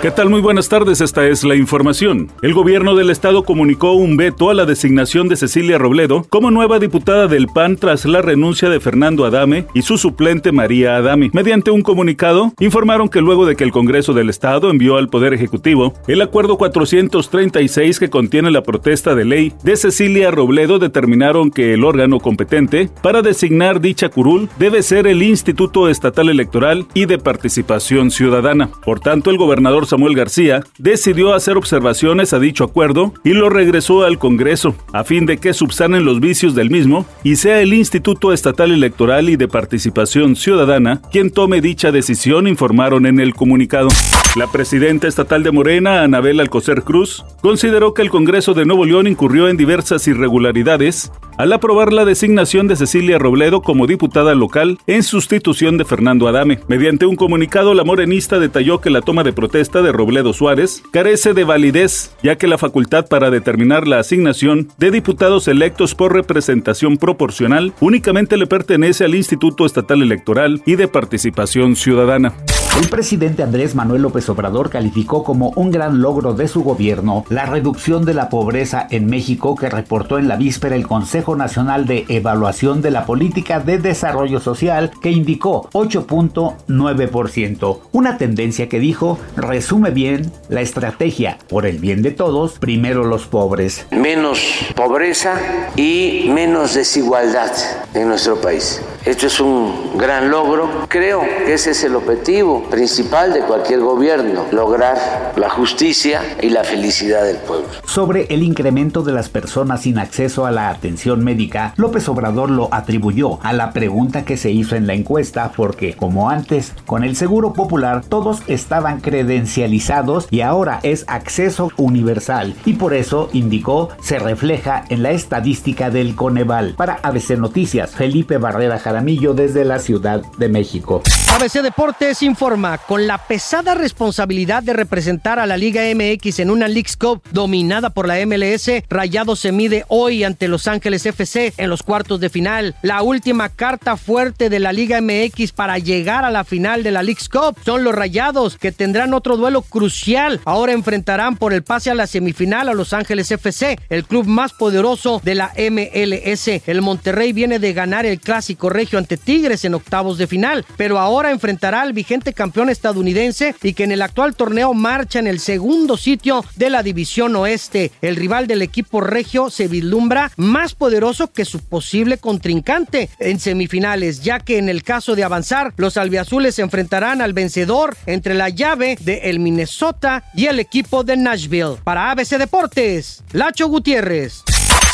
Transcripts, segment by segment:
¿Qué tal? Muy buenas tardes, esta es la información. El gobierno del estado comunicó un veto a la designación de Cecilia Robledo como nueva diputada del PAN tras la renuncia de Fernando Adame y su suplente María Adame. Mediante un comunicado, informaron que luego de que el Congreso del Estado envió al Poder Ejecutivo el acuerdo 436 que contiene la protesta de ley de Cecilia Robledo, determinaron que el órgano competente para designar dicha curul debe ser el Instituto Estatal Electoral y de Participación Ciudadana. Por tanto, el gobernador Samuel García decidió hacer observaciones a dicho acuerdo y lo regresó al Congreso, a fin de que subsanen los vicios del mismo y sea el Instituto Estatal Electoral y de Participación Ciudadana quien tome dicha decisión, informaron en el comunicado. La presidenta estatal de Morena, Anabel Alcocer Cruz, consideró que el Congreso de Nuevo León incurrió en diversas irregularidades al aprobar la designación de Cecilia Robledo como diputada local en sustitución de Fernando Adame. Mediante un comunicado, la morenista detalló que la toma de protesta de Robledo Suárez carece de validez, ya que la facultad para determinar la asignación de diputados electos por representación proporcional únicamente le pertenece al Instituto Estatal Electoral y de Participación Ciudadana. El presidente Andrés Manuel López Obrador calificó como un gran logro de su gobierno la reducción de la pobreza en México que reportó en la víspera el Consejo Nacional de Evaluación de la Política de Desarrollo Social que indicó 8.9%, una tendencia que dijo resume bien la estrategia por el bien de todos, primero los pobres. Menos pobreza y menos desigualdad en nuestro país. Esto es un gran logro. Creo que ese es el objetivo principal de cualquier gobierno, lograr la justicia y la felicidad del pueblo. Sobre el incremento de las personas sin acceso a la atención médica, López Obrador lo atribuyó a la pregunta que se hizo en la encuesta porque, como antes, con el Seguro Popular todos estaban credencializados y ahora es acceso universal y por eso, indicó, se refleja en la estadística del Coneval. Para ABC Noticias, Felipe Barrera Jara desde la Ciudad de México. ABC Deportes informa, con la pesada responsabilidad de representar a la Liga MX en una League's Cup dominada por la MLS, Rayado se mide hoy ante Los Ángeles FC en los cuartos de final. La última carta fuerte de la Liga MX para llegar a la final de la League's Cup son los Rayados, que tendrán otro duelo crucial. Ahora enfrentarán por el pase a la semifinal a Los Ángeles FC, el club más poderoso de la MLS. El Monterrey viene de ganar el clásico regio ante Tigres en octavos de final, pero ahora enfrentará al vigente campeón estadounidense y que en el actual torneo marcha en el segundo sitio de la división oeste. El rival del equipo regio se vislumbra más poderoso que su posible contrincante en semifinales, ya que en el caso de avanzar, los albiazules se enfrentarán al vencedor entre la llave de el Minnesota y el equipo de Nashville. Para ABC Deportes, Lacho Gutiérrez.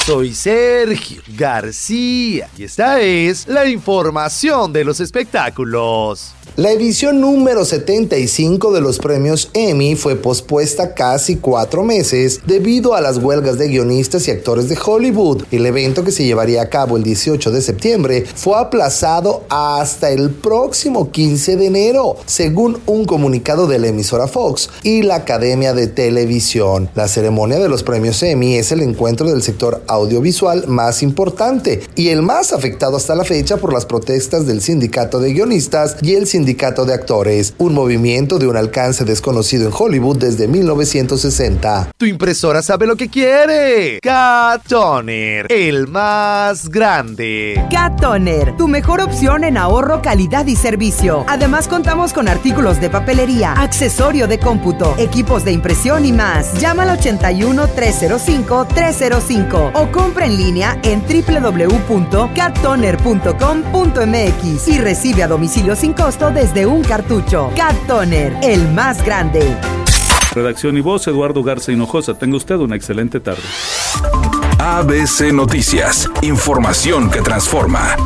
Soy Sergio García y esta es la información de los espectáculos. La edición número 75 de los premios Emmy fue pospuesta casi cuatro meses debido a las huelgas de guionistas y actores de Hollywood. El evento que se llevaría a cabo el 18 de septiembre fue aplazado hasta el próximo 15 de enero, según un comunicado de la emisora Fox y la Academia de Televisión. La ceremonia de los premios Emmy es el encuentro del sector audiovisual más importante y el más afectado hasta la fecha por las protestas del sindicato de guionistas y el sindicato de actores, un movimiento de un alcance desconocido en Hollywood desde 1960. Tu impresora sabe lo que quiere. Cat Toner, el más grande. Cat Toner, tu mejor opción en ahorro, calidad y servicio. Además contamos con artículos de papelería, accesorio de cómputo, equipos de impresión y más. Llama al 81 305 305 o compra en línea en www.cattoner.com.mx y recibe a domicilio sin costo desde un cartucho. Cat Toner, el más grande. Redacción y voz, Eduardo Garza Hinojosa. Tenga usted una excelente tarde. ABC Noticias. Información que transforma.